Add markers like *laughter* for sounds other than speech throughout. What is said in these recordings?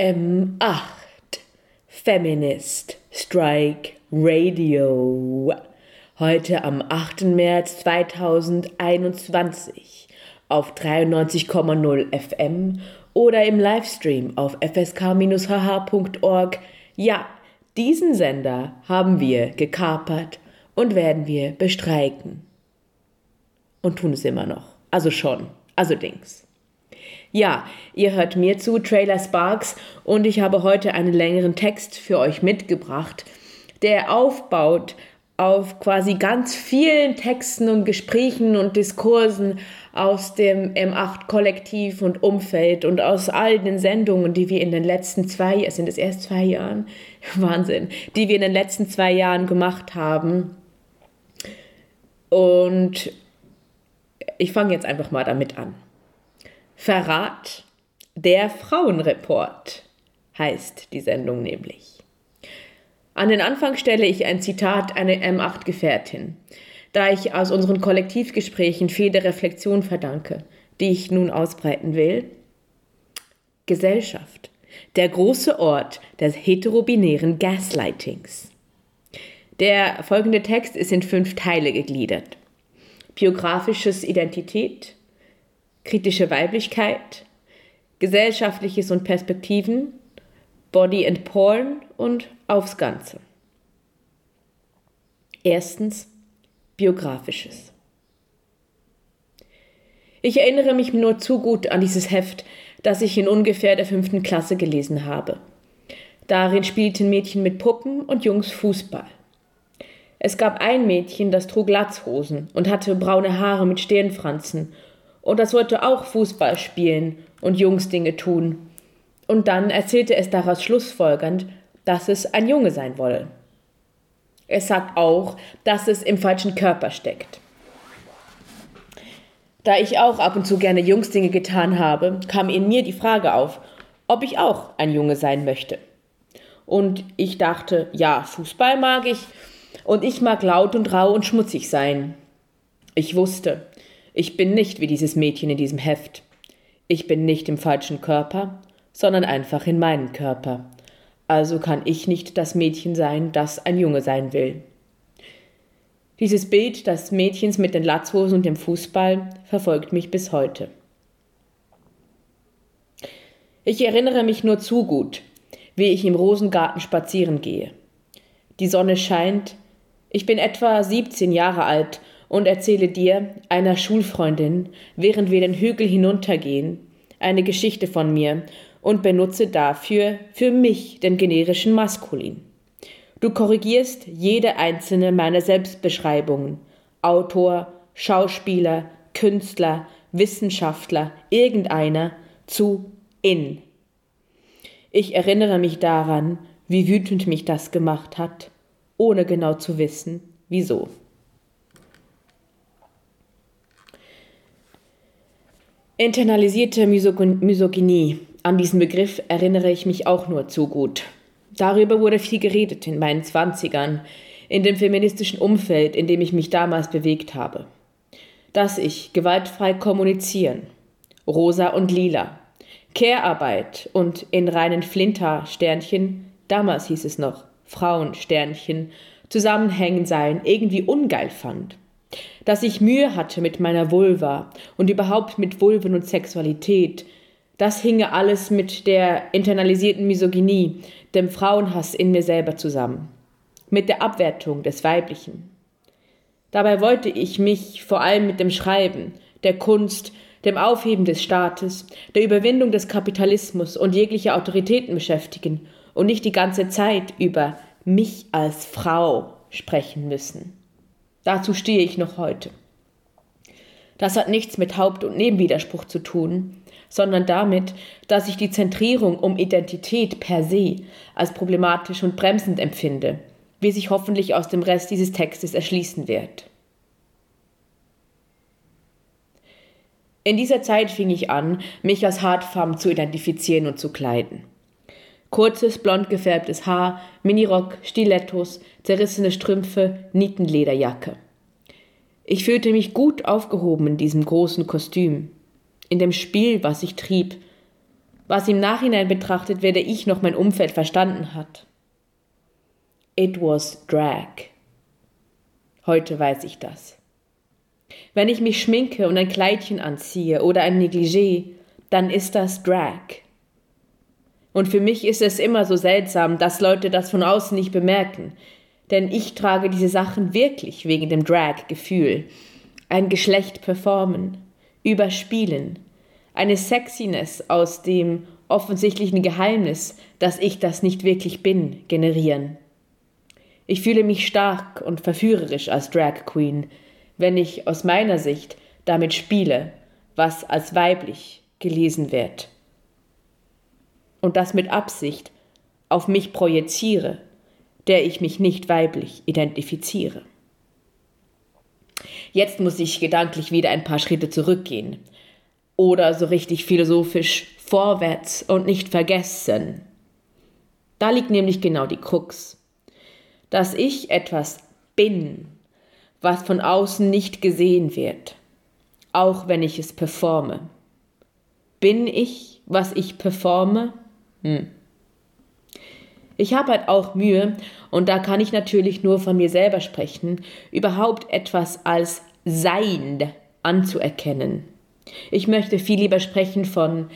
M8 Feminist Strike Radio. Heute am 8. März 2021 auf 93,0 FM oder im Livestream auf fsk-hh.org. Ja, diesen Sender haben wir gekapert und werden wir bestreiken. Und tun es immer noch. Also schon. Also Dings. Ja, ihr hört mir zu, Trailer Sparks, und ich habe heute einen längeren Text für euch mitgebracht, der aufbaut auf quasi ganz vielen Texten und Gesprächen und Diskursen aus dem M8-Kollektiv und Umfeld und aus all den Sendungen, die wir in den letzten zwei, sind es erst zwei Jahren? *laughs* Wahnsinn, die wir in den letzten zwei Jahren gemacht haben. Und ich fange jetzt einfach mal damit an. Verrat, der Frauenreport heißt die Sendung nämlich. An den Anfang stelle ich ein Zitat einer M8-Gefährtin, da ich aus unseren Kollektivgesprächen viel der Reflexion verdanke, die ich nun ausbreiten will. Gesellschaft, der große Ort des heterobinären Gaslightings. Der folgende Text ist in fünf Teile gegliedert. Biografisches Identität, kritische Weiblichkeit, gesellschaftliches und Perspektiven, Body and Porn und aufs Ganze. Erstens biografisches. Ich erinnere mich nur zu gut an dieses Heft, das ich in ungefähr der fünften Klasse gelesen habe. Darin spielten Mädchen mit Puppen und Jungs Fußball. Es gab ein Mädchen, das trug Latzhosen und hatte braune Haare mit Stirnfransen und das wollte auch Fußball spielen und Jungsdinge tun. Und dann erzählte es daraus schlussfolgernd, dass es ein Junge sein wolle. Es sagt auch, dass es im falschen Körper steckt. Da ich auch ab und zu gerne Jungsdinge getan habe, kam in mir die Frage auf, ob ich auch ein Junge sein möchte. Und ich dachte, ja, Fußball mag ich und ich mag laut und rau und schmutzig sein. Ich wusste, ich bin nicht wie dieses Mädchen in diesem Heft. Ich bin nicht im falschen Körper, sondern einfach in meinem Körper. Also kann ich nicht das Mädchen sein, das ein Junge sein will. Dieses Bild des Mädchens mit den Latzhosen und dem Fußball verfolgt mich bis heute. Ich erinnere mich nur zu gut, wie ich im Rosengarten spazieren gehe. Die Sonne scheint, ich bin etwa 17 Jahre alt und erzähle dir, einer Schulfreundin, während wir den Hügel hinuntergehen, eine Geschichte von mir und benutze dafür für mich den generischen Maskulin. Du korrigierst jede einzelne meiner Selbstbeschreibungen. Autor, Schauspieler, Künstler, Wissenschaftler, irgendeiner zu in. Ich erinnere mich daran, wie wütend mich das gemacht hat, ohne genau zu wissen, wieso. Internalisierte Misogynie. An diesen Begriff erinnere ich mich auch nur zu gut. Darüber wurde viel geredet in meinen Zwanzigern, in dem feministischen Umfeld, in dem ich mich damals bewegt habe. Dass ich gewaltfrei kommunizieren, rosa und lila, Care-Arbeit und in reinen Flinter-Sternchen, damals hieß es noch Frauen-Sternchen, zusammenhängen seien, irgendwie ungeil fand dass ich Mühe hatte mit meiner Vulva und überhaupt mit Vulven und Sexualität, das hinge alles mit der internalisierten Misogynie, dem Frauenhass in mir selber zusammen, mit der Abwertung des Weiblichen. Dabei wollte ich mich vor allem mit dem Schreiben, der Kunst, dem Aufheben des Staates, der Überwindung des Kapitalismus und jeglicher Autoritäten beschäftigen und nicht die ganze Zeit über mich als Frau sprechen müssen. Dazu stehe ich noch heute. Das hat nichts mit Haupt- und Nebenwiderspruch zu tun, sondern damit, dass ich die Zentrierung um Identität per se als problematisch und bremsend empfinde, wie sich hoffentlich aus dem Rest dieses Textes erschließen wird. In dieser Zeit fing ich an, mich als Hartfemme zu identifizieren und zu kleiden. Kurzes, blond gefärbtes Haar, Minirock, Stilettos, zerrissene Strümpfe, Nietenlederjacke. Ich fühlte mich gut aufgehoben in diesem großen Kostüm, in dem Spiel, was ich trieb, was im Nachhinein betrachtet weder ich noch mein Umfeld verstanden hat. It was drag. Heute weiß ich das. Wenn ich mich schminke und ein Kleidchen anziehe oder ein Negligé, dann ist das Drag. Und für mich ist es immer so seltsam, dass Leute das von außen nicht bemerken, denn ich trage diese Sachen wirklich wegen dem Drag-Gefühl. Ein Geschlecht performen, überspielen, eine Sexiness aus dem offensichtlichen Geheimnis, dass ich das nicht wirklich bin, generieren. Ich fühle mich stark und verführerisch als Drag Queen, wenn ich aus meiner Sicht damit spiele, was als weiblich gelesen wird. Und das mit Absicht auf mich projiziere, der ich mich nicht weiblich identifiziere. Jetzt muss ich gedanklich wieder ein paar Schritte zurückgehen oder so richtig philosophisch vorwärts und nicht vergessen. Da liegt nämlich genau die Krux dass ich etwas bin, was von außen nicht gesehen wird, auch wenn ich es performe. Bin ich, was ich performe? Hm. Ich habe halt auch Mühe, und da kann ich natürlich nur von mir selber sprechen, überhaupt etwas als Sein anzuerkennen. Ich möchte viel lieber sprechen von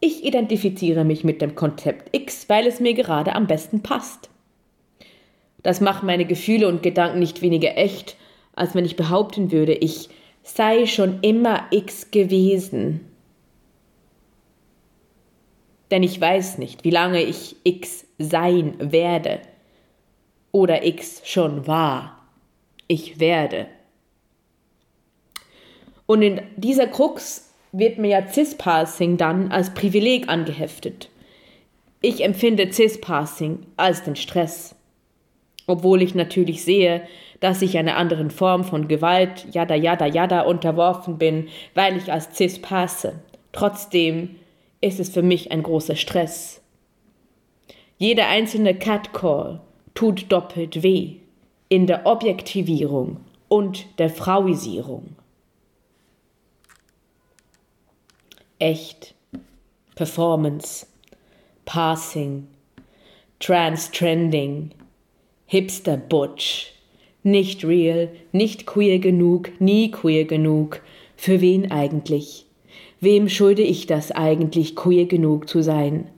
ich identifiziere mich mit dem Konzept X, weil es mir gerade am besten passt. Das macht meine Gefühle und Gedanken nicht weniger echt, als wenn ich behaupten würde, ich sei schon immer X gewesen. Denn ich weiß nicht, wie lange ich X sein werde oder X schon war. Ich werde. Und in dieser Krux wird mir ja Cis-Passing dann als Privileg angeheftet. Ich empfinde Cis-Passing als den Stress obwohl ich natürlich sehe, dass ich einer anderen Form von Gewalt, jada, jada, jada, unterworfen bin, weil ich als Cis passe. Trotzdem ist es für mich ein großer Stress. Jeder einzelne Catcall tut doppelt weh in der Objektivierung und der Frauisierung. Echt, Performance, Passing, Trans-Trending, Hipster Butch. Nicht real, nicht queer genug, nie queer genug. Für wen eigentlich? Wem schulde ich das eigentlich, queer genug zu sein?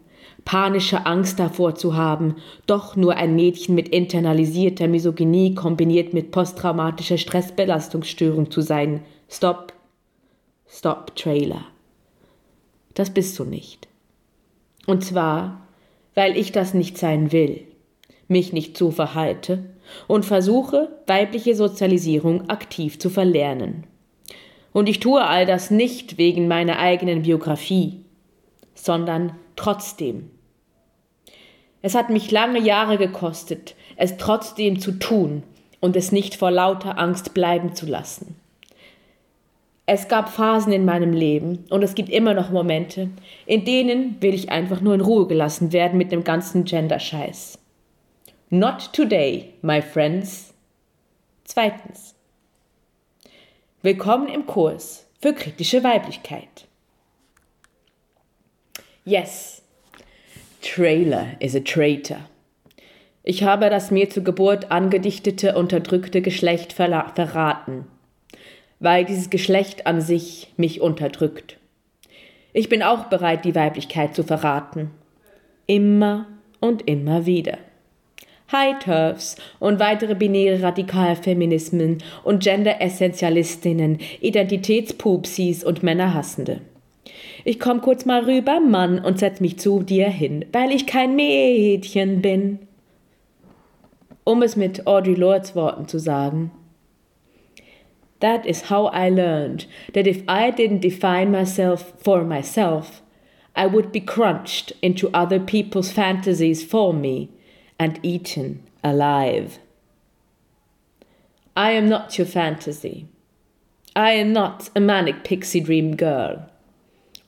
Panische Angst davor zu haben, doch nur ein Mädchen mit internalisierter Misogynie kombiniert mit posttraumatischer Stressbelastungsstörung zu sein. Stop. Stop, Trailer. Das bist du nicht. Und zwar, weil ich das nicht sein will mich nicht so verhalte und versuche, weibliche Sozialisierung aktiv zu verlernen. Und ich tue all das nicht wegen meiner eigenen Biografie, sondern trotzdem. Es hat mich lange Jahre gekostet, es trotzdem zu tun und es nicht vor lauter Angst bleiben zu lassen. Es gab Phasen in meinem Leben und es gibt immer noch Momente, in denen will ich einfach nur in Ruhe gelassen werden mit dem ganzen Gender-Scheiß. Not today, my friends. Zweitens. Willkommen im Kurs für kritische Weiblichkeit. Yes, Trailer is a traitor. Ich habe das mir zur Geburt angedichtete, unterdrückte Geschlecht verraten, weil dieses Geschlecht an sich mich unterdrückt. Ich bin auch bereit, die Weiblichkeit zu verraten. Immer und immer wieder. High-Turfs und weitere binäre Radikalfeminismen und Gender-Essentialistinnen, Identitätspupsis und Männerhassende. Ich komm kurz mal rüber, Mann, und setz mich zu dir hin, weil ich kein Mädchen bin. Um es mit Audre Lords Worten zu sagen. That is how I learned that if I didn't define myself for myself, I would be crunched into other people's fantasies for me and eaten alive. I am not your fantasy. I am not a manic pixie dream girl.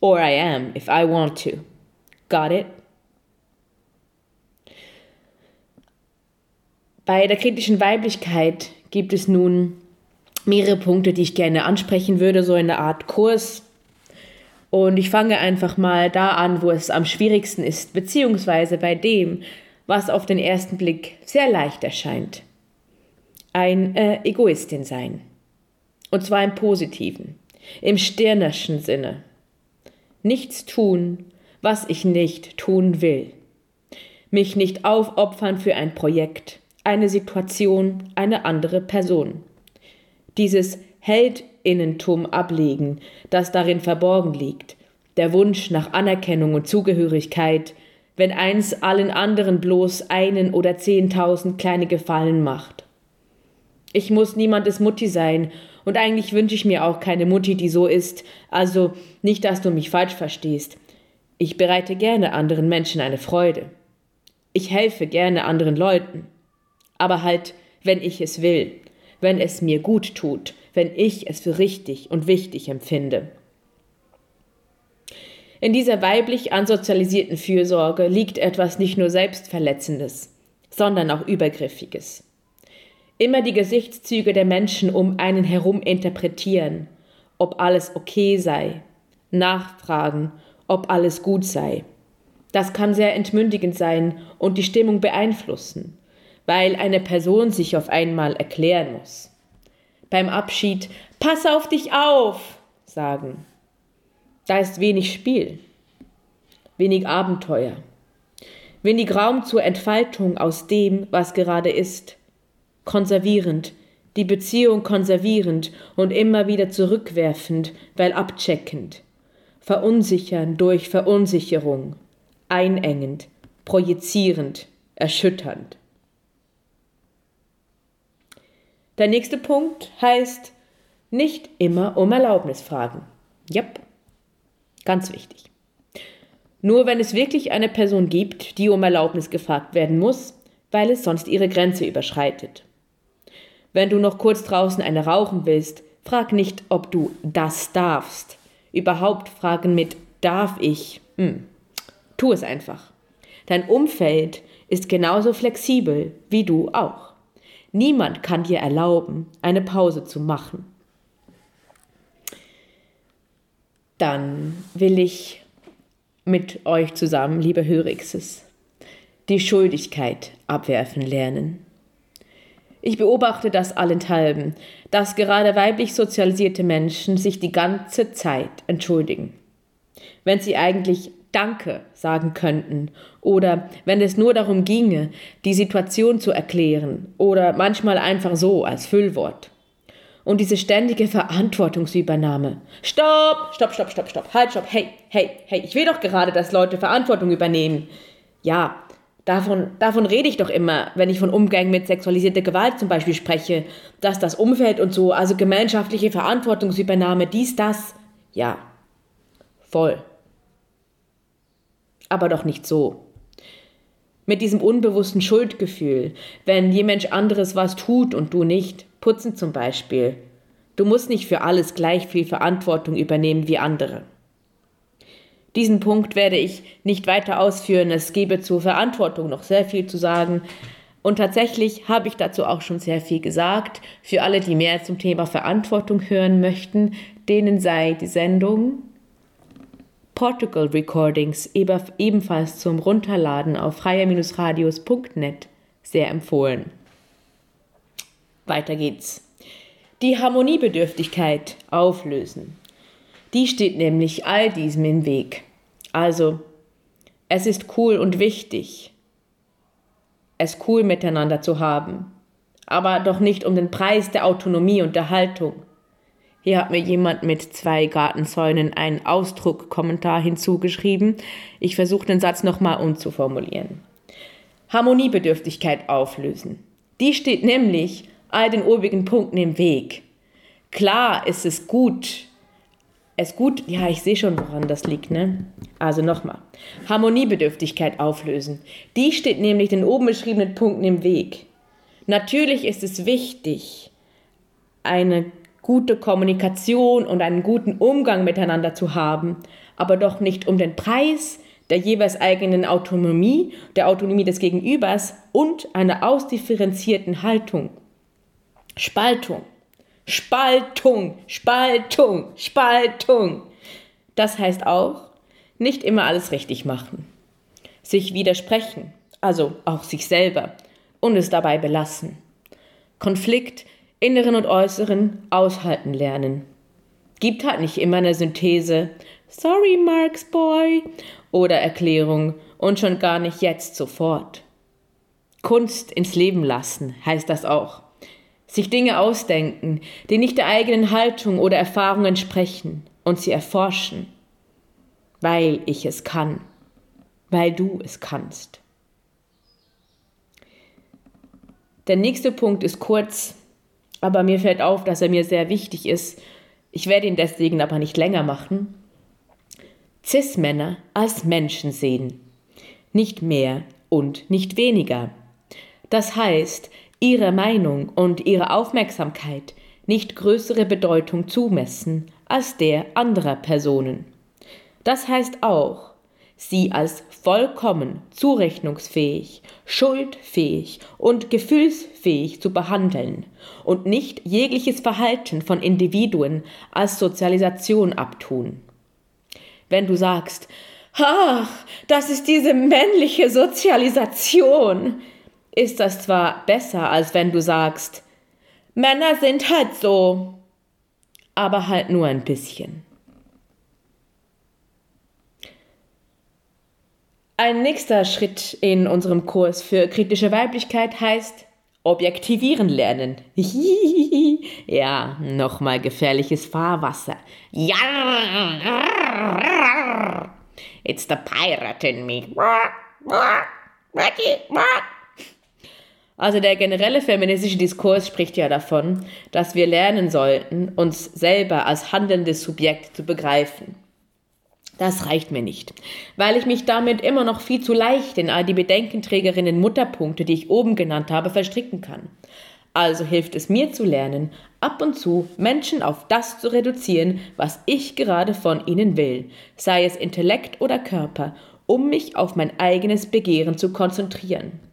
Or I am if I want to. Got it? Bei der kritischen Weiblichkeit gibt es nun mehrere Punkte, die ich gerne ansprechen würde, so in der Art Kurs. Und ich fange einfach mal da an, wo es am schwierigsten ist, beziehungsweise bei dem, was auf den ersten Blick sehr leicht erscheint. Ein äh, Egoistin sein. Und zwar im positiven, im stirnerschen Sinne. Nichts tun, was ich nicht tun will. Mich nicht aufopfern für ein Projekt, eine Situation, eine andere Person. Dieses Heldinnentum ablegen, das darin verborgen liegt, der Wunsch nach Anerkennung und Zugehörigkeit, wenn eins allen anderen bloß einen oder zehntausend kleine Gefallen macht. Ich muss niemandes Mutti sein, und eigentlich wünsche ich mir auch keine Mutti, die so ist, also nicht, dass du mich falsch verstehst. Ich bereite gerne anderen Menschen eine Freude. Ich helfe gerne anderen Leuten. Aber halt, wenn ich es will, wenn es mir gut tut, wenn ich es für richtig und wichtig empfinde. In dieser weiblich ansozialisierten Fürsorge liegt etwas nicht nur Selbstverletzendes, sondern auch Übergriffiges. Immer die Gesichtszüge der Menschen um einen herum interpretieren, ob alles okay sei, nachfragen, ob alles gut sei. Das kann sehr entmündigend sein und die Stimmung beeinflussen, weil eine Person sich auf einmal erklären muss. Beim Abschied Pass auf dich auf sagen. Da ist wenig Spiel, wenig Abenteuer, wenig Raum zur Entfaltung aus dem, was gerade ist, konservierend, die Beziehung konservierend und immer wieder zurückwerfend, weil abcheckend, verunsichern durch Verunsicherung, einengend, projizierend, erschütternd. Der nächste Punkt heißt nicht immer um Erlaubnis fragen. Jep, ganz wichtig. Nur wenn es wirklich eine Person gibt, die um Erlaubnis gefragt werden muss, weil es sonst ihre Grenze überschreitet. Wenn du noch kurz draußen eine rauchen willst, frag nicht, ob du das darfst, überhaupt fragen mit darf ich. Hm. Tu es einfach. Dein Umfeld ist genauso flexibel wie du auch. Niemand kann dir erlauben, eine Pause zu machen. Dann will ich mit euch zusammen, liebe Hörixes, die Schuldigkeit abwerfen lernen. Ich beobachte das allenthalben, dass gerade weiblich sozialisierte Menschen sich die ganze Zeit entschuldigen. Wenn sie eigentlich Danke sagen könnten oder wenn es nur darum ginge, die Situation zu erklären oder manchmal einfach so als Füllwort. Und diese ständige Verantwortungsübernahme. Stopp, stopp, stopp, stopp, stopp, halt, stopp, hey, hey, hey, ich will doch gerade, dass Leute Verantwortung übernehmen. Ja, Davon, davon rede ich doch immer, wenn ich von Umgang mit sexualisierter Gewalt zum Beispiel spreche, dass das Umfeld und so, also gemeinschaftliche Verantwortungsübernahme, dies, das, ja, voll. Aber doch nicht so. Mit diesem unbewussten Schuldgefühl, wenn jemand anderes was tut und du nicht, putzen zum Beispiel. Du musst nicht für alles gleich viel Verantwortung übernehmen wie andere. Diesen Punkt werde ich nicht weiter ausführen. Es gebe zur Verantwortung noch sehr viel zu sagen. Und tatsächlich habe ich dazu auch schon sehr viel gesagt. Für alle, die mehr zum Thema Verantwortung hören möchten, denen sei die Sendung Portugal Recordings ebenfalls zum Runterladen auf freier-radios.net sehr empfohlen. Weiter geht's. Die Harmoniebedürftigkeit auflösen. Die steht nämlich all diesem im Weg. Also, es ist cool und wichtig, es cool miteinander zu haben, aber doch nicht um den Preis der Autonomie und der Haltung. Hier hat mir jemand mit zwei Gartenzäunen einen Ausdruckkommentar hinzugeschrieben. Ich versuche den Satz nochmal umzuformulieren. Harmoniebedürftigkeit auflösen. Die steht nämlich all den obigen Punkten im Weg. Klar ist es gut, es gut, ja, ich sehe schon, woran das liegt, ne? Also nochmal. Harmoniebedürftigkeit auflösen. Die steht nämlich den oben beschriebenen Punkten im Weg. Natürlich ist es wichtig, eine gute Kommunikation und einen guten Umgang miteinander zu haben, aber doch nicht um den Preis der jeweils eigenen Autonomie, der Autonomie des Gegenübers und einer ausdifferenzierten Haltung. Spaltung. Spaltung, Spaltung, Spaltung. Das heißt auch, nicht immer alles richtig machen. Sich widersprechen, also auch sich selber, und es dabei belassen. Konflikt, inneren und äußeren, aushalten lernen. Gibt halt nicht immer eine Synthese, sorry Marks Boy, oder Erklärung und schon gar nicht jetzt sofort. Kunst ins Leben lassen heißt das auch. Sich Dinge ausdenken, die nicht der eigenen Haltung oder Erfahrung entsprechen und sie erforschen. Weil ich es kann. Weil du es kannst. Der nächste Punkt ist kurz, aber mir fällt auf, dass er mir sehr wichtig ist. Ich werde ihn deswegen aber nicht länger machen. Cis-Männer als Menschen sehen. Nicht mehr und nicht weniger. Das heißt, ihrer Meinung und ihrer Aufmerksamkeit nicht größere Bedeutung zumessen als der anderer Personen. Das heißt auch, sie als vollkommen zurechnungsfähig, schuldfähig und gefühlsfähig zu behandeln und nicht jegliches Verhalten von Individuen als Sozialisation abtun. Wenn du sagst, ach, das ist diese männliche Sozialisation, ist das zwar besser, als wenn du sagst, Männer sind halt so, aber halt nur ein bisschen. Ein nächster Schritt in unserem Kurs für kritische Weiblichkeit heißt objektivieren lernen. *laughs* ja, nochmal gefährliches Fahrwasser. It's the pirate in me. Also der generelle feministische Diskurs spricht ja davon, dass wir lernen sollten, uns selber als handelndes Subjekt zu begreifen. Das reicht mir nicht, weil ich mich damit immer noch viel zu leicht in all die Bedenkenträgerinnen Mutterpunkte, die ich oben genannt habe, verstricken kann. Also hilft es mir zu lernen, ab und zu Menschen auf das zu reduzieren, was ich gerade von ihnen will, sei es Intellekt oder Körper, um mich auf mein eigenes Begehren zu konzentrieren.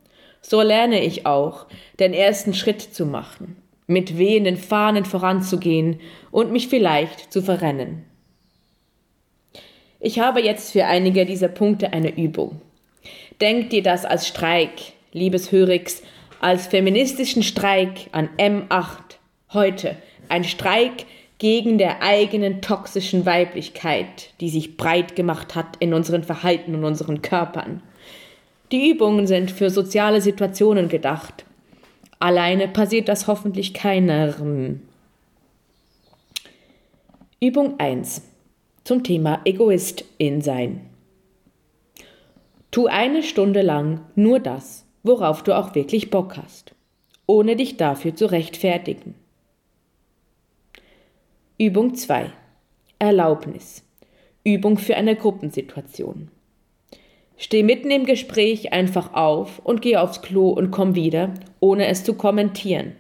So lerne ich auch, den ersten Schritt zu machen, mit wehenden Fahnen voranzugehen und mich vielleicht zu verrennen. Ich habe jetzt für einige dieser Punkte eine Übung. Denkt dir das als Streik, liebes Hörix, als feministischen Streik an M8 heute. Ein Streik gegen der eigenen toxischen Weiblichkeit, die sich breit gemacht hat in unseren Verhalten und unseren Körpern. Die Übungen sind für soziale Situationen gedacht. Alleine passiert das hoffentlich keiner. Übung 1 zum Thema Egoistin sein. Tu eine Stunde lang nur das, worauf du auch wirklich Bock hast, ohne dich dafür zu rechtfertigen. Übung 2 Erlaubnis. Übung für eine Gruppensituation. Steh mitten im Gespräch einfach auf und geh aufs Klo und komm wieder, ohne es zu kommentieren.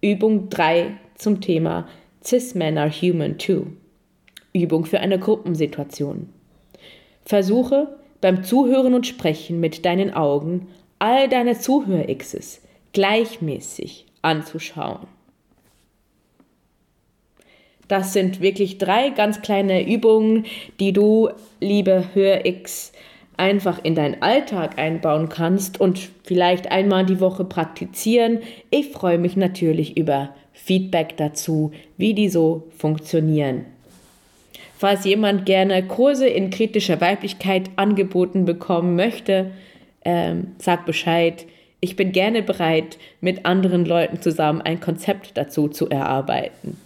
Übung 3 zum Thema Cis Men are human too. Übung für eine Gruppensituation. Versuche beim Zuhören und Sprechen mit deinen Augen all deine Zuhör-Xs gleichmäßig anzuschauen. Das sind wirklich drei ganz kleine Übungen, die du, liebe Hör-X, einfach in deinen Alltag einbauen kannst und vielleicht einmal die Woche praktizieren. Ich freue mich natürlich über Feedback dazu, wie die so funktionieren. Falls jemand gerne Kurse in kritischer Weiblichkeit angeboten bekommen möchte, ähm, sag Bescheid. Ich bin gerne bereit, mit anderen Leuten zusammen ein Konzept dazu zu erarbeiten.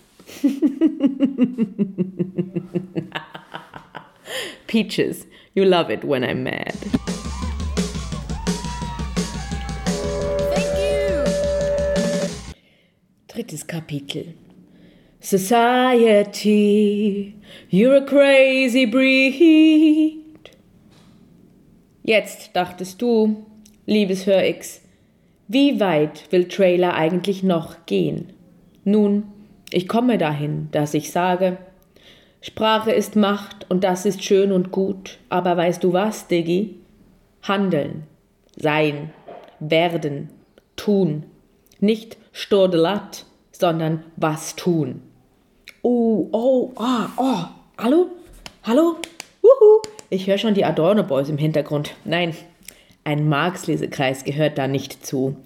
*laughs* Peaches, you love it when I'm mad. Drittes Kapitel. Society, you're a crazy breed. Jetzt dachtest du, liebes Hör-X, wie weit will Trailer eigentlich noch gehen? Nun, ich komme dahin, dass ich sage, Sprache ist Macht und das ist schön und gut, aber weißt du was, Diggi? Handeln, sein, werden, tun, nicht Stordelat, sondern was tun. Oh, oh, ah, oh, hallo? Hallo? Wuhu! Ich höre schon die Adorno Boys im Hintergrund. Nein, ein Marx-Lesekreis gehört da nicht zu.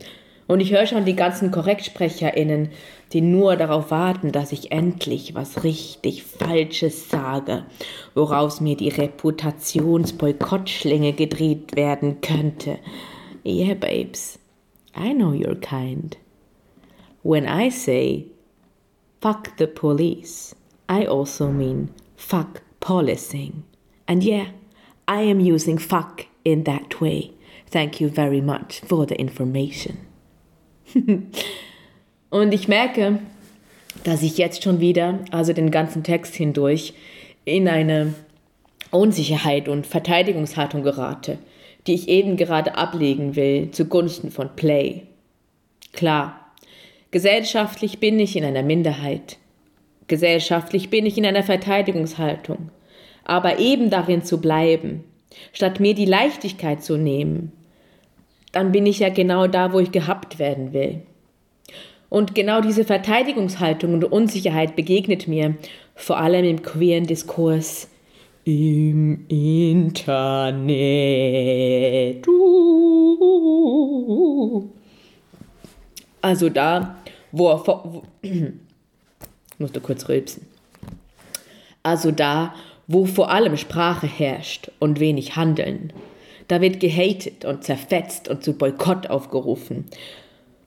Und ich höre schon die ganzen KorrektsprecherInnen, die nur darauf warten, dass ich endlich was richtig Falsches sage, woraus mir die Reputationsboykottschlinge gedreht werden könnte. Yeah, babes, I know your kind. When I say fuck the police, I also mean fuck policing. And yeah, I am using fuck in that way. Thank you very much for the information. *laughs* Und ich merke, dass ich jetzt schon wieder, also den ganzen Text hindurch, in eine Unsicherheit und Verteidigungshaltung gerate, die ich eben gerade ablegen will zugunsten von Play. Klar, gesellschaftlich bin ich in einer Minderheit. Gesellschaftlich bin ich in einer Verteidigungshaltung. Aber eben darin zu bleiben, statt mir die Leichtigkeit zu nehmen, dann bin ich ja genau da, wo ich gehabt werden will. Und genau diese Verteidigungshaltung und Unsicherheit begegnet mir, vor allem im queeren Diskurs im Internet. Also da, wo er *clears throat* musste kurz rülpsen. Also da, wo vor allem Sprache herrscht und wenig Handeln. Da wird gehatet und zerfetzt und zu Boykott aufgerufen.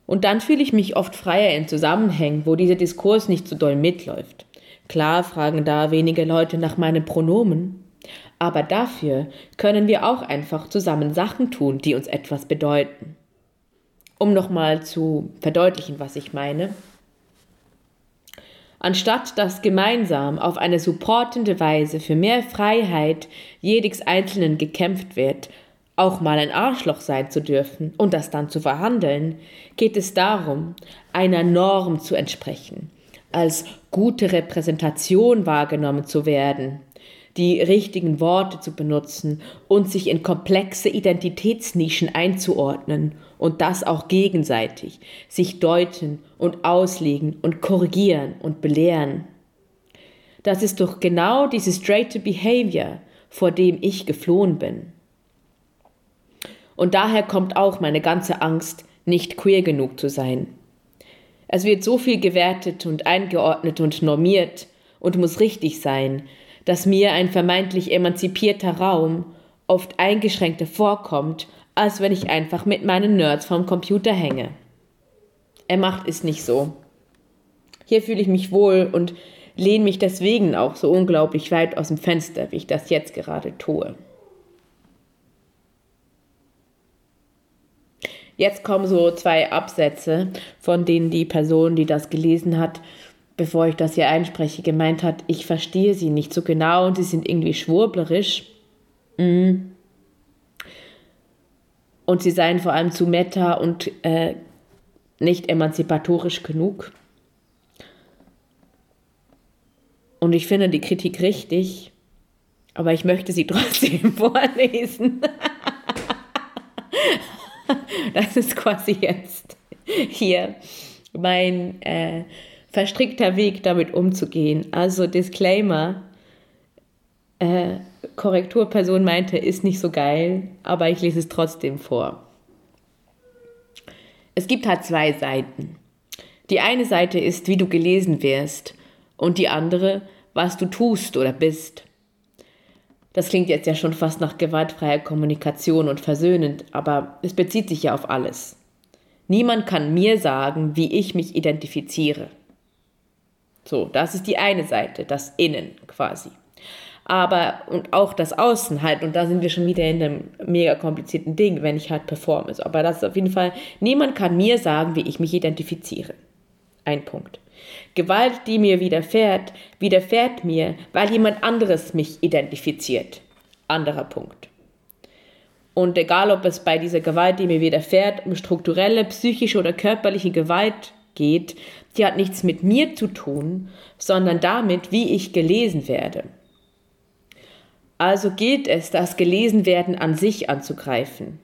Und dann fühle ich mich oft freier in Zusammenhängen, wo dieser Diskurs nicht so doll mitläuft. Klar fragen da wenige Leute nach meinen Pronomen, aber dafür können wir auch einfach zusammen Sachen tun, die uns etwas bedeuten. Um nochmal zu verdeutlichen, was ich meine. Anstatt dass gemeinsam auf eine supportende Weise für mehr Freiheit jedes Einzelnen gekämpft wird, auch mal ein Arschloch sein zu dürfen und das dann zu verhandeln, geht es darum, einer Norm zu entsprechen, als gute Repräsentation wahrgenommen zu werden, die richtigen Worte zu benutzen und sich in komplexe Identitätsnischen einzuordnen und das auch gegenseitig, sich deuten und auslegen und korrigieren und belehren. Das ist doch genau dieses straight Behavior, vor dem ich geflohen bin. Und daher kommt auch meine ganze Angst, nicht queer genug zu sein. Es wird so viel gewertet und eingeordnet und normiert und muss richtig sein, dass mir ein vermeintlich emanzipierter Raum oft eingeschränkter vorkommt, als wenn ich einfach mit meinen Nerds vorm Computer hänge. Er macht es nicht so. Hier fühle ich mich wohl und lehne mich deswegen auch so unglaublich weit aus dem Fenster, wie ich das jetzt gerade tue. Jetzt kommen so zwei Absätze, von denen die Person, die das gelesen hat, bevor ich das hier einspreche, gemeint hat, ich verstehe sie nicht so genau und sie sind irgendwie schwurblerisch. Mhm. Und sie seien vor allem zu meta und äh, nicht emanzipatorisch genug. Und ich finde die Kritik richtig, aber ich möchte sie *laughs* trotzdem vorlesen. *laughs* *laughs* Das ist quasi jetzt hier mein äh, verstrickter Weg, damit umzugehen. Also Disclaimer, äh, Korrekturperson meinte, ist nicht so geil, aber ich lese es trotzdem vor. Es gibt halt zwei Seiten. Die eine Seite ist, wie du gelesen wirst, und die andere, was du tust oder bist. Das klingt jetzt ja schon fast nach gewaltfreier Kommunikation und versöhnend, aber es bezieht sich ja auf alles. Niemand kann mir sagen, wie ich mich identifiziere. So, das ist die eine Seite, das Innen quasi. Aber und auch das Außen halt, und da sind wir schon wieder in einem mega komplizierten Ding, wenn ich halt performe. Aber das ist auf jeden Fall, niemand kann mir sagen, wie ich mich identifiziere. Ein Punkt. Gewalt, die mir widerfährt, widerfährt mir, weil jemand anderes mich identifiziert. Anderer Punkt. Und egal, ob es bei dieser Gewalt, die mir widerfährt, um strukturelle, psychische oder körperliche Gewalt geht, die hat nichts mit mir zu tun, sondern damit, wie ich gelesen werde. Also gilt es, das Gelesenwerden an sich anzugreifen.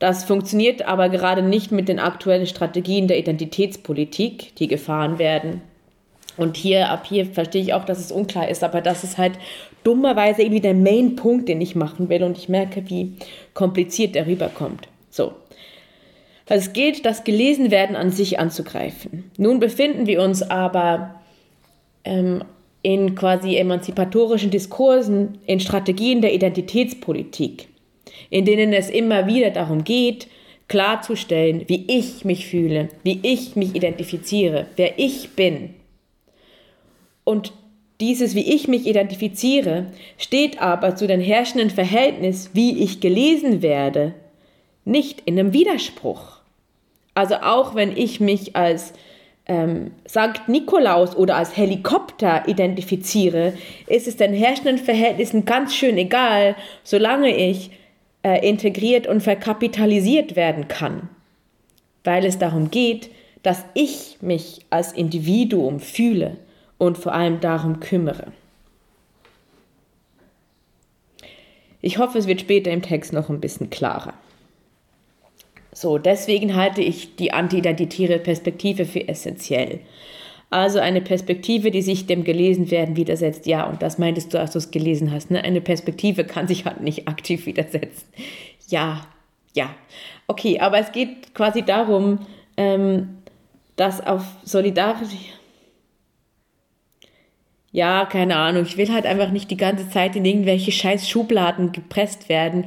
Das funktioniert aber gerade nicht mit den aktuellen Strategien der Identitätspolitik, die gefahren werden. Und hier, ab hier verstehe ich auch, dass es unklar ist, aber das ist halt dummerweise irgendwie der Main-Punkt, den ich machen will und ich merke, wie kompliziert der rüberkommt. So. Also es gilt, das Gelesenwerden an sich anzugreifen. Nun befinden wir uns aber ähm, in quasi emanzipatorischen Diskursen, in Strategien der Identitätspolitik, in denen es immer wieder darum geht, klarzustellen, wie ich mich fühle, wie ich mich identifiziere, wer ich bin. Und dieses, wie ich mich identifiziere, steht aber zu dem herrschenden Verhältnis, wie ich gelesen werde, nicht in einem Widerspruch. Also auch wenn ich mich als ähm, St. Nikolaus oder als Helikopter identifiziere, ist es den herrschenden Verhältnissen ganz schön egal, solange ich äh, integriert und verkapitalisiert werden kann. Weil es darum geht, dass ich mich als Individuum fühle und vor allem darum kümmere. Ich hoffe, es wird später im Text noch ein bisschen klarer. So, deswegen halte ich die anti-identitäre Perspektive für essentiell. Also eine Perspektive, die sich dem Gelesenwerden widersetzt. Ja, und das meintest du, als du es gelesen hast. Ne? Eine Perspektive kann sich halt nicht aktiv widersetzen. Ja, ja. Okay, aber es geht quasi darum, ähm, dass auf Solidarität ja, keine Ahnung, ich will halt einfach nicht die ganze Zeit in irgendwelche scheiß Schubladen gepresst werden.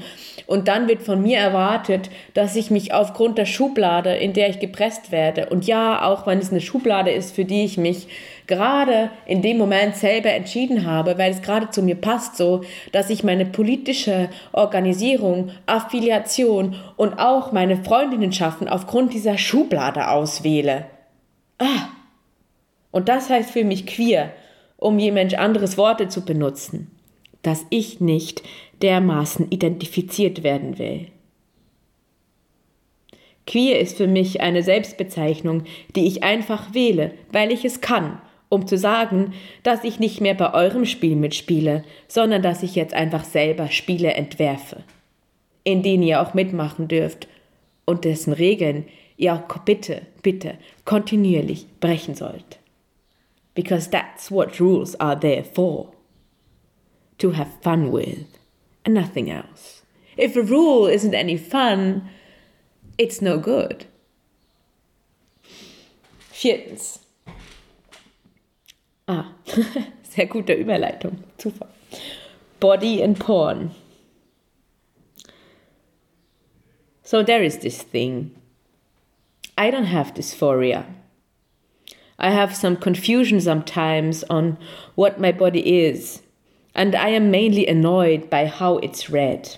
Und dann wird von mir erwartet, dass ich mich aufgrund der Schublade, in der ich gepresst werde, und ja, auch wenn es eine Schublade ist, für die ich mich gerade in dem Moment selber entschieden habe, weil es gerade zu mir passt, so, dass ich meine politische Organisierung, Affiliation und auch meine Freundinnen schaffen aufgrund dieser Schublade auswähle. Ah. Und das heißt für mich queer um jemand anderes Worte zu benutzen, dass ich nicht dermaßen identifiziert werden will. Queer ist für mich eine Selbstbezeichnung, die ich einfach wähle, weil ich es kann, um zu sagen, dass ich nicht mehr bei eurem Spiel mitspiele, sondern dass ich jetzt einfach selber Spiele entwerfe, in denen ihr auch mitmachen dürft und dessen Regeln ihr auch bitte, bitte kontinuierlich brechen sollt because that's what rules are there for to have fun with and nothing else. If a rule isn't any fun, it's no good. Viertens. Ah, *laughs* sehr gute Überleitung. Zufall. Body and porn. So there is this thing. I don't have dysphoria. I have some confusion sometimes on what my body is, and I am mainly annoyed by how it's read.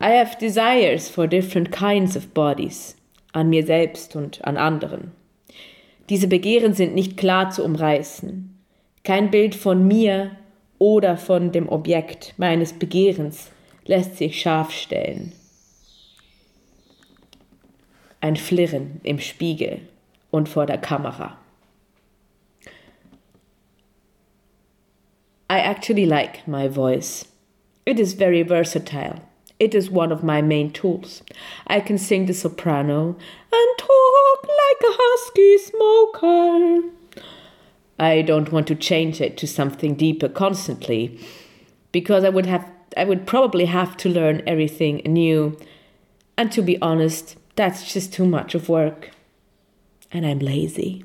I have desires for different kinds of bodies, an mir selbst und an anderen. Diese Begehren sind nicht klar zu umreißen. Kein Bild von mir oder von dem Objekt meines Begehrens lässt sich scharf stellen. Ein Flirren im Spiegel und vor der Kamera. I actually like my voice. It is very versatile. It is one of my main tools. I can sing the soprano and talk like a husky smoker. I don't want to change it to something deeper constantly because I would have I would probably have to learn everything new. And to be honest, that's just too much of work and I'm lazy.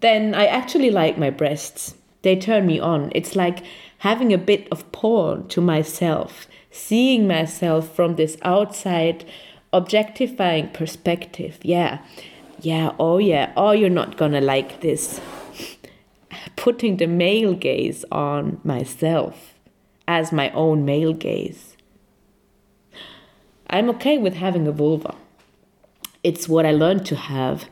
Then I actually like my breasts. They turn me on. It's like having a bit of porn to myself, seeing myself from this outside, objectifying perspective. Yeah, yeah, oh yeah, oh, you're not gonna like this. *laughs* Putting the male gaze on myself as my own male gaze. I'm okay with having a vulva it's what I learned to have.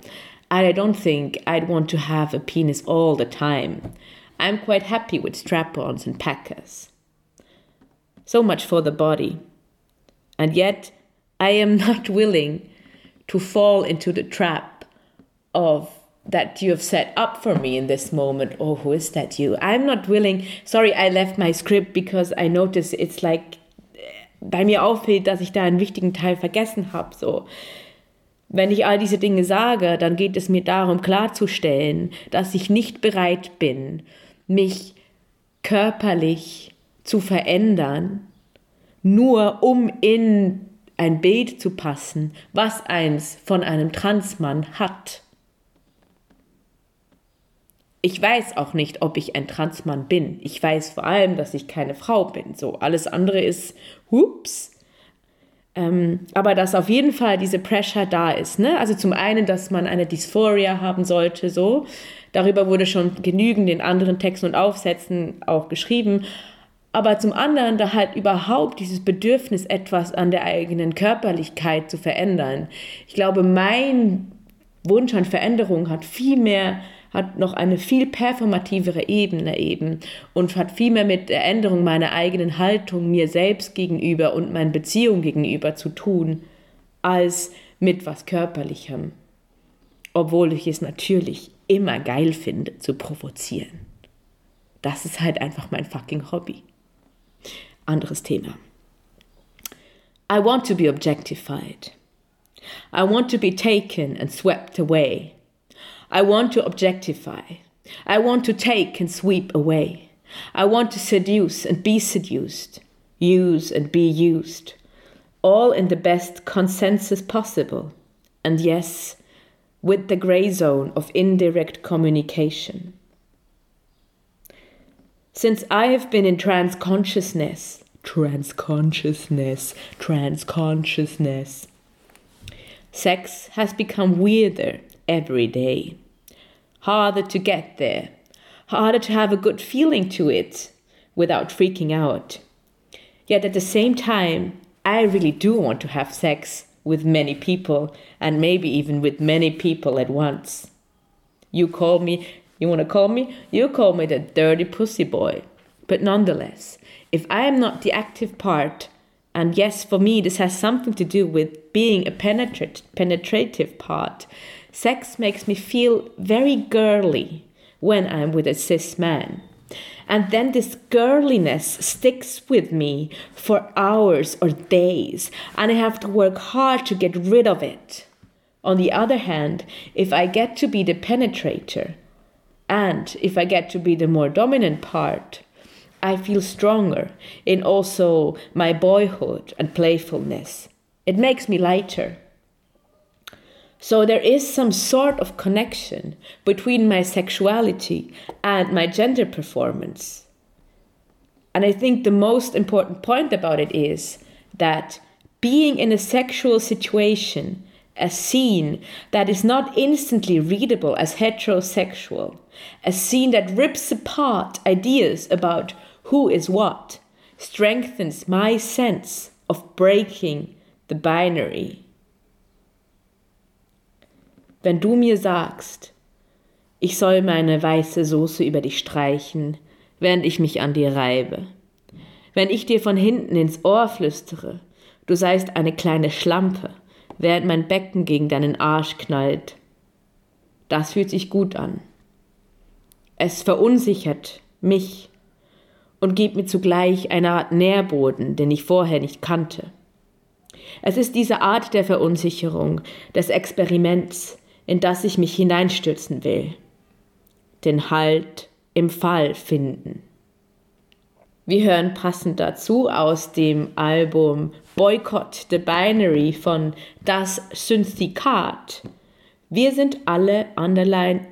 And I don't think I'd want to have a penis all the time. I'm quite happy with strap ons and packers. So much for the body. And yet, I am *laughs* not willing to fall into the trap of that you have set up for me in this moment. Oh, who is that you? I'm not willing. Sorry, I left my script because I noticed it's like eh, bei mir auffällt, dass ich da einen wichtigen Teil vergessen habe. So, Wenn ich all diese Dinge sage, dann geht es mir darum klarzustellen, dass ich nicht bereit bin, mich körperlich zu verändern, nur um in ein Bild zu passen, was eins von einem Transmann hat. Ich weiß auch nicht, ob ich ein Transmann bin. Ich weiß vor allem, dass ich keine Frau bin. So, alles andere ist, hups. Ähm, aber dass auf jeden Fall diese Pressure da ist. Ne? Also zum einen, dass man eine Dysphoria haben sollte, so. Darüber wurde schon genügend in anderen Texten und Aufsätzen auch geschrieben aber zum anderen da halt überhaupt dieses Bedürfnis, etwas an der eigenen Körperlichkeit zu verändern. Ich glaube, mein Wunsch an Veränderung hat viel mehr, hat noch eine viel performativere Ebene eben und hat viel mehr mit der Änderung meiner eigenen Haltung mir selbst gegenüber und meinen Beziehungen gegenüber zu tun, als mit was Körperlichem. Obwohl ich es natürlich immer geil finde, zu provozieren. Das ist halt einfach mein fucking Hobby. Anderes Thema. I want to be objectified. I want to be taken and swept away. I want to objectify. I want to take and sweep away. I want to seduce and be seduced, use and be used, all in the best consensus possible, and yes, with the grey zone of indirect communication. Since I have been in trans consciousness, trans consciousness, trans consciousness, sex has become weirder every day. Harder to get there, harder to have a good feeling to it without freaking out. Yet at the same time, I really do want to have sex with many people and maybe even with many people at once. You call me you want to call me? You call me the dirty pussy boy. But nonetheless, if I am not the active part, and yes, for me, this has something to do with being a penetrat- penetrative part, sex makes me feel very girly when I'm with a cis man. And then this girliness sticks with me for hours or days, and I have to work hard to get rid of it. On the other hand, if I get to be the penetrator, and if I get to be the more dominant part, I feel stronger in also my boyhood and playfulness. It makes me lighter. So there is some sort of connection between my sexuality and my gender performance. And I think the most important point about it is that being in a sexual situation a scene that is not instantly readable as heterosexual, a scene that rips apart ideas about who is what, strengthens my sense of breaking the binary. Wenn du mir sagst, ich soll meine weiße Soße über dich streichen, während ich mich an dir reibe, wenn ich dir von hinten ins Ohr flüstere, du seist eine kleine Schlampe, während mein Becken gegen deinen Arsch knallt. Das fühlt sich gut an. Es verunsichert mich und gibt mir zugleich eine Art Nährboden, den ich vorher nicht kannte. Es ist diese Art der Verunsicherung, des Experiments, in das ich mich hineinstürzen will. Den Halt im Fall finden. Wir hören passend dazu aus dem Album Boycott the Binary von Das Syndikat. Wir sind alle Underline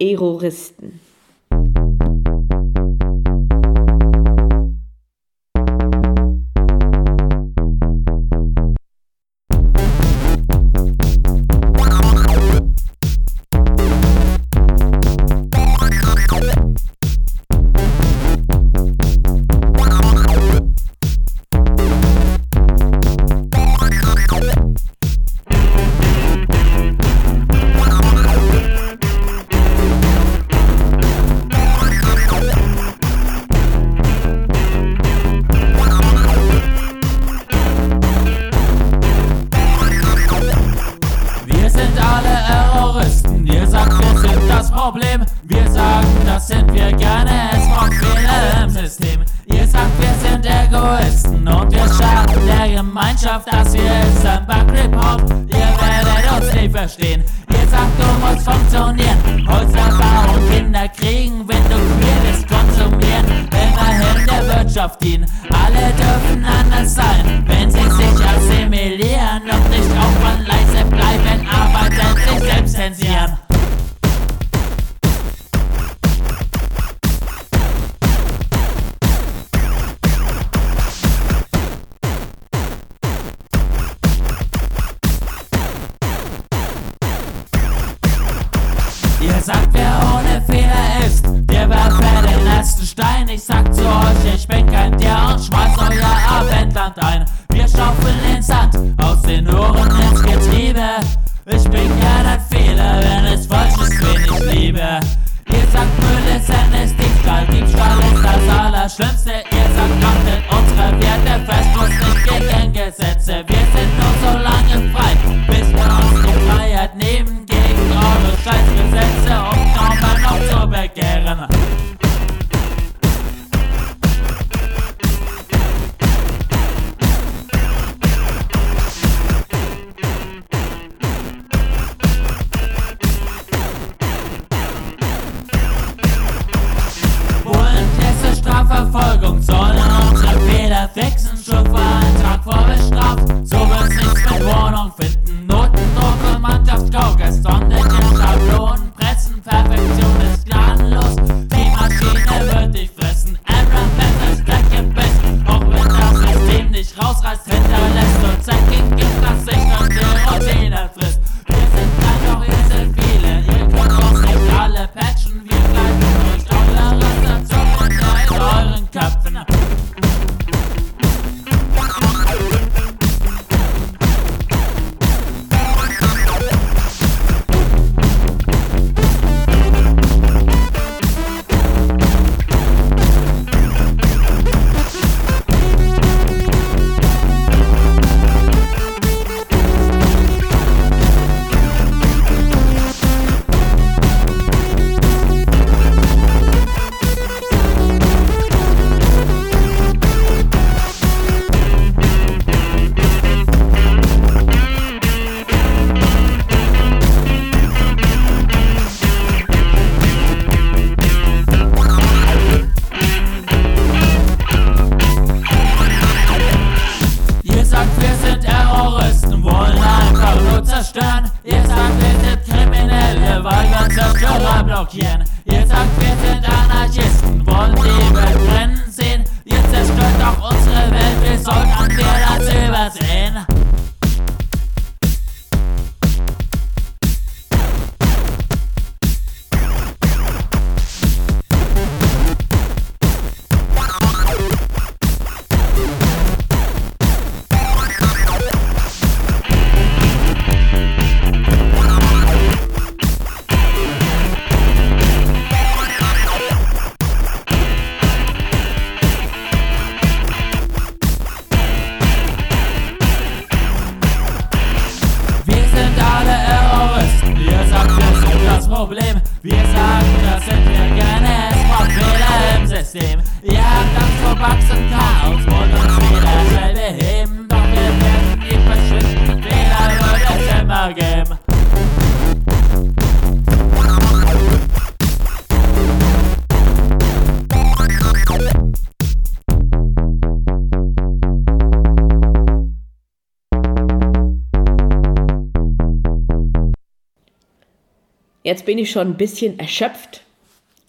Jetzt bin ich schon ein bisschen erschöpft,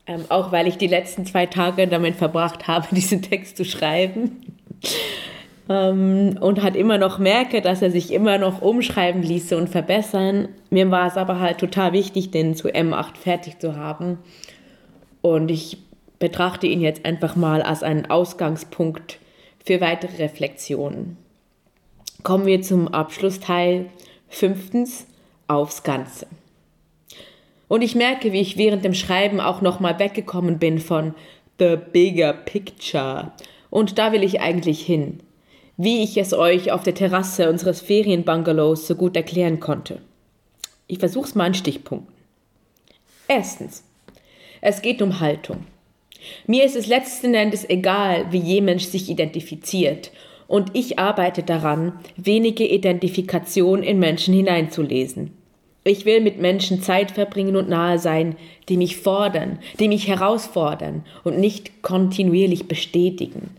ähm, auch weil ich die letzten zwei Tage damit verbracht habe, *laughs* diesen Text zu schreiben. ähm, und hat immer noch merke, dass er sich immer noch umschreiben ließe und verbessern. Mir war es aber halt total wichtig, den zu M8 fertig zu haben. Und ich betrachte ihn jetzt einfach mal als einen Ausgangspunkt für weitere Reflexionen. Kommen wir zum Abschlussteil. Fünftens, aufs Ganze. Und ich merke, wie ich während dem Schreiben auch nochmal weggekommen bin von The Bigger Picture. Und da will ich eigentlich hin. Wie ich es euch auf der Terrasse unseres Ferienbungalows so gut erklären konnte. Ich versuche es mal in Stichpunkten. Erstens. Es geht um Haltung. Mir ist es letzten Endes egal, wie je Mensch sich identifiziert. Und ich arbeite daran, wenige Identifikation in Menschen hineinzulesen. Ich will mit Menschen Zeit verbringen und nahe sein, die mich fordern, die mich herausfordern und nicht kontinuierlich bestätigen,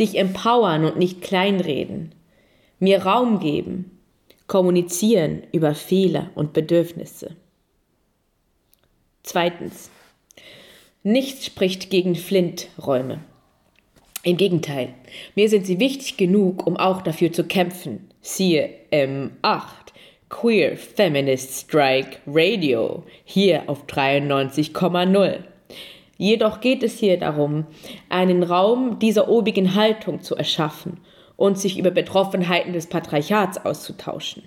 dich empowern und nicht kleinreden, mir Raum geben, kommunizieren über Fehler und Bedürfnisse. Zweitens. Nichts spricht gegen Flinträume. Im Gegenteil, mir sind sie wichtig genug, um auch dafür zu kämpfen. Siehe M8, Queer Feminist Strike Radio, hier auf 93,0. Jedoch geht es hier darum, einen Raum dieser obigen Haltung zu erschaffen und sich über Betroffenheiten des Patriarchats auszutauschen.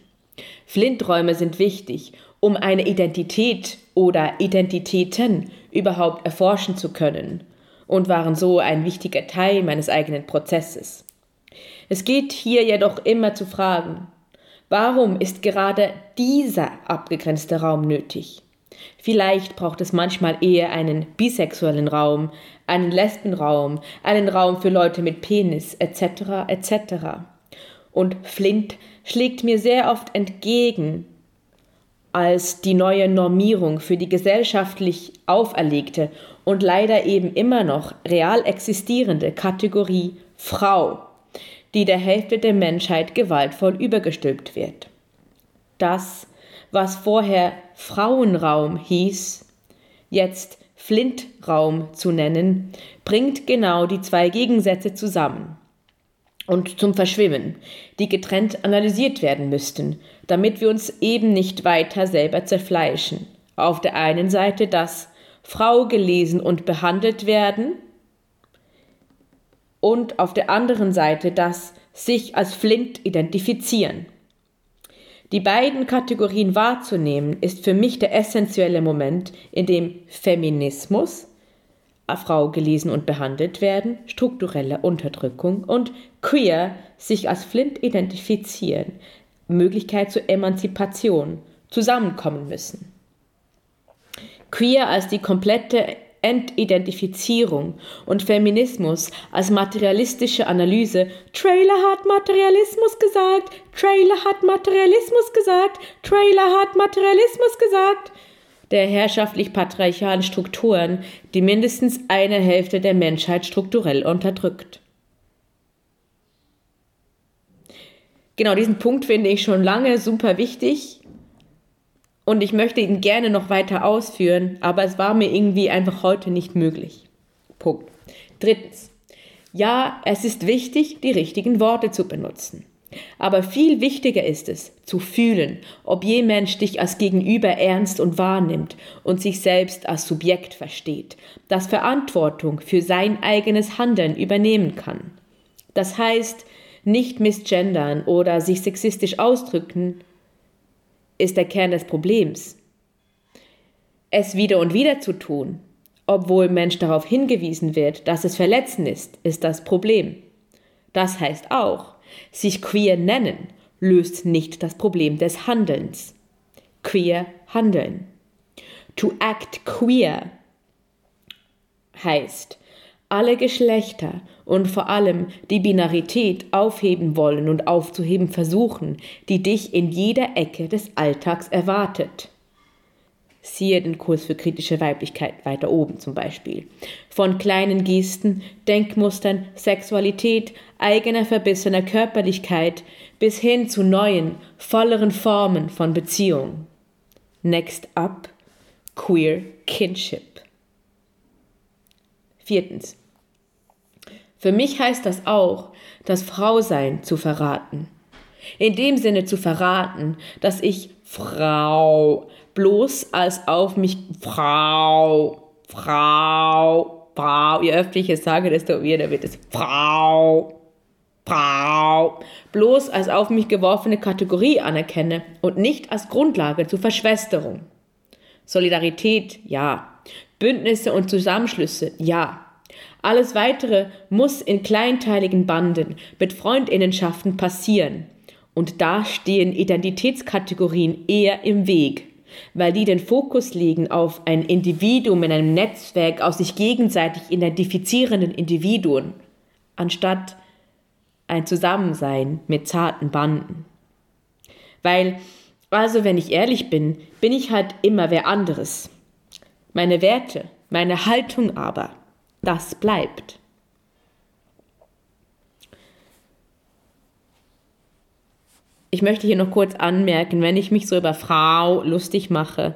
Flinträume sind wichtig, um eine Identität oder Identitäten überhaupt erforschen zu können und waren so ein wichtiger Teil meines eigenen Prozesses. Es geht hier jedoch immer zu fragen, warum ist gerade dieser abgegrenzte Raum nötig? Vielleicht braucht es manchmal eher einen bisexuellen Raum, einen Lesbenraum, einen Raum für Leute mit Penis etc. etc. Und Flint schlägt mir sehr oft entgegen, als die neue Normierung für die gesellschaftlich auferlegte und leider eben immer noch real existierende Kategorie Frau, die der Hälfte der Menschheit gewaltvoll übergestülpt wird. Das, was vorher Frauenraum hieß, jetzt Flintraum zu nennen, bringt genau die zwei Gegensätze zusammen und zum Verschwimmen, die getrennt analysiert werden müssten, damit wir uns eben nicht weiter selber zerfleischen. Auf der einen Seite das Frau gelesen und behandelt werden und auf der anderen Seite das sich als Flint identifizieren. Die beiden Kategorien wahrzunehmen, ist für mich der essentielle Moment, in dem Feminismus Frau gelesen und behandelt werden, strukturelle Unterdrückung und queer sich als Flint identifizieren, Möglichkeit zur Emanzipation zusammenkommen müssen. Queer als die komplette Entidentifizierung und Feminismus als materialistische Analyse. Trailer hat Materialismus gesagt, Trailer hat Materialismus gesagt, Trailer hat Materialismus gesagt der herrschaftlich-patriarchalen Strukturen, die mindestens eine Hälfte der Menschheit strukturell unterdrückt. Genau diesen Punkt finde ich schon lange super wichtig und ich möchte ihn gerne noch weiter ausführen, aber es war mir irgendwie einfach heute nicht möglich. Punkt. Drittens. Ja, es ist wichtig, die richtigen Worte zu benutzen. Aber viel wichtiger ist es, zu fühlen, ob je Mensch dich als Gegenüber ernst und wahrnimmt und sich selbst als Subjekt versteht, das Verantwortung für sein eigenes Handeln übernehmen kann. Das heißt, nicht misgendern oder sich sexistisch ausdrücken, ist der Kern des Problems. Es wieder und wieder zu tun, obwohl Mensch darauf hingewiesen wird, dass es verletzend ist, ist das Problem. Das heißt auch, sich queer nennen löst nicht das Problem des Handelns. Queer handeln. To act queer heißt, alle Geschlechter und vor allem die Binarität aufheben wollen und aufzuheben versuchen, die dich in jeder Ecke des Alltags erwartet. Siehe den Kurs für kritische Weiblichkeit weiter oben zum Beispiel. Von kleinen Gesten, Denkmustern, Sexualität, eigener verbissener Körperlichkeit bis hin zu neuen, volleren Formen von Beziehung. Next up, Queer Kinship. Viertens. Für mich heißt das auch, das Frausein zu verraten. In dem Sinne zu verraten, dass ich Frau bloß als auf mich Frau, Frau, Frau, je öfter ich es sage, desto wieder wird es Frau, Frau, bloß als auf mich geworfene Kategorie anerkenne und nicht als Grundlage zur Verschwesterung. Solidarität, ja. Bündnisse und Zusammenschlüsse, ja. Alles weitere muss in kleinteiligen Banden mit Freundinnenschaften passieren. Und da stehen Identitätskategorien eher im Weg weil die den Fokus legen auf ein Individuum in einem Netzwerk aus sich gegenseitig identifizierenden Individuen, anstatt ein Zusammensein mit zarten Banden. Weil Also, wenn ich ehrlich bin, bin ich halt immer wer anderes. Meine Werte, meine Haltung aber, das bleibt. Ich möchte hier noch kurz anmerken, wenn ich mich so über Frau lustig mache,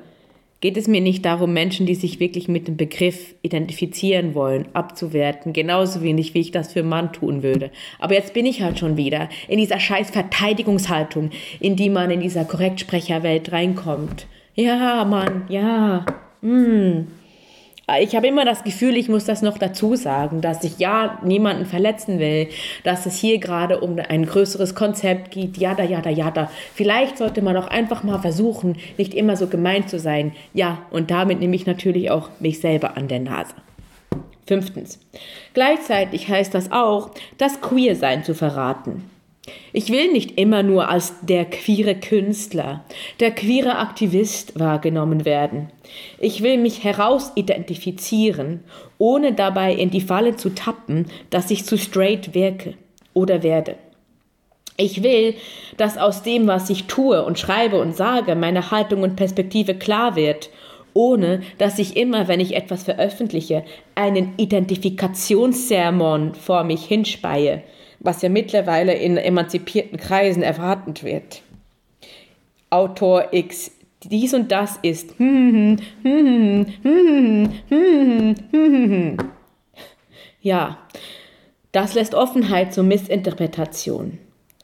geht es mir nicht darum, Menschen, die sich wirklich mit dem Begriff identifizieren wollen, abzuwerten. Genauso wenig, wie ich das für Mann tun würde. Aber jetzt bin ich halt schon wieder in dieser scheiß Verteidigungshaltung, in die man in dieser Korrektsprecherwelt reinkommt. Ja, Mann, ja. Mm. Ich habe immer das Gefühl, ich muss das noch dazu sagen, dass ich ja niemanden verletzen will, dass es hier gerade um ein größeres Konzept geht, jada, jada, jada. Vielleicht sollte man auch einfach mal versuchen, nicht immer so gemein zu sein. Ja, und damit nehme ich natürlich auch mich selber an der Nase. Fünftens. Gleichzeitig heißt das auch, das Queersein zu verraten. Ich will nicht immer nur als der queere Künstler, der queere Aktivist wahrgenommen werden. Ich will mich herausidentifizieren, ohne dabei in die Falle zu tappen, dass ich zu straight wirke oder werde. Ich will, dass aus dem, was ich tue und schreibe und sage, meine Haltung und Perspektive klar wird, ohne dass ich immer, wenn ich etwas veröffentliche, einen Identifikationssermon vor mich hinspeie, was ja mittlerweile in emanzipierten Kreisen erwartet wird. Autor X dies und das ist. Ja, das lässt Offenheit zur Missinterpretation.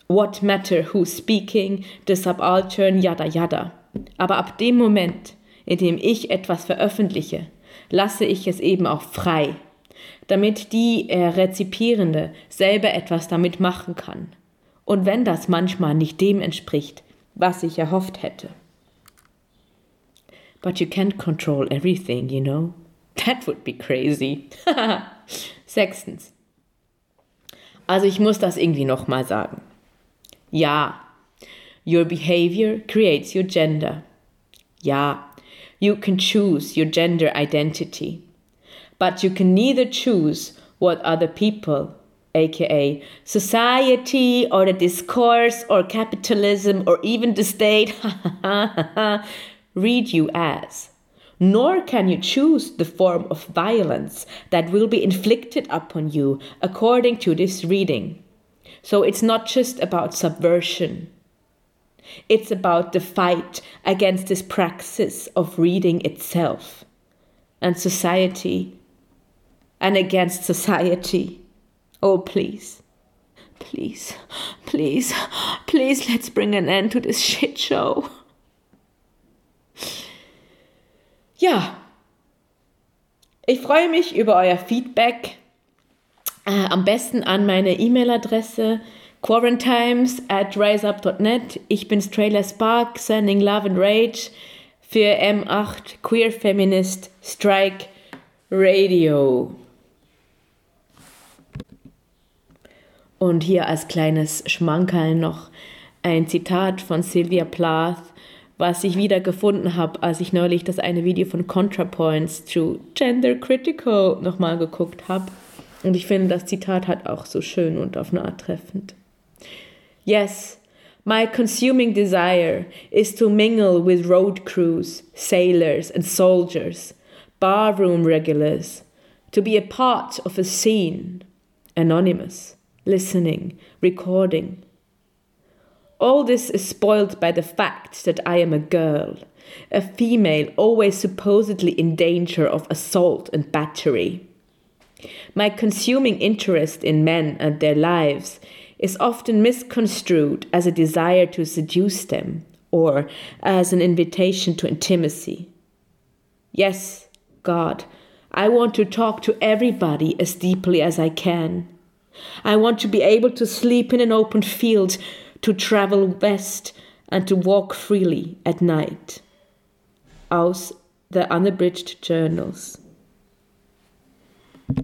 What matter who's speaking, the subaltern, yada yada. Aber ab dem Moment, in dem ich etwas veröffentliche, lasse ich es eben auch frei damit die äh, Rezipierende selber etwas damit machen kann. Und wenn das manchmal nicht dem entspricht, was ich erhofft hätte. But you can't control everything, you know? That would be crazy. *laughs* Sechstens. Also ich muss das irgendwie nochmal sagen. Ja, your behavior creates your gender. Ja, you can choose your gender identity. But you can neither choose what other people, aka society or the discourse or capitalism or even the state, *laughs* read you as. Nor can you choose the form of violence that will be inflicted upon you according to this reading. So it's not just about subversion. It's about the fight against this praxis of reading itself. And society and against society. Oh, please, please, please, please, let's bring an end to this shit show. Ja, ich freue mich über euer Feedback. Äh, am besten an meine E-Mail-Adresse quarantimes at riseup.net. Ich bin Strayla Spark, sending love and rage für M8 Queer Feminist Strike Radio. Und hier als kleines Schmankerl noch ein Zitat von Sylvia Plath, was ich wieder gefunden habe, als ich neulich das eine Video von ContraPoints to Gender Critical nochmal geguckt habe. Und ich finde, das Zitat hat auch so schön und auf eine Art treffend. Yes, my consuming desire is to mingle with road crews, sailors and soldiers, barroom regulars, to be a part of a scene, anonymous listening, recording. All this is spoiled by the fact that I am a girl, a female always supposedly in danger of assault and battery. My consuming interest in men and their lives is often misconstrued as a desire to seduce them or as an invitation to intimacy. Yes, God, I want to talk to everybody as deeply as I can. I want to be able to sleep in an open field, to travel west, and to walk freely at night. Aus the Unabridged Journals.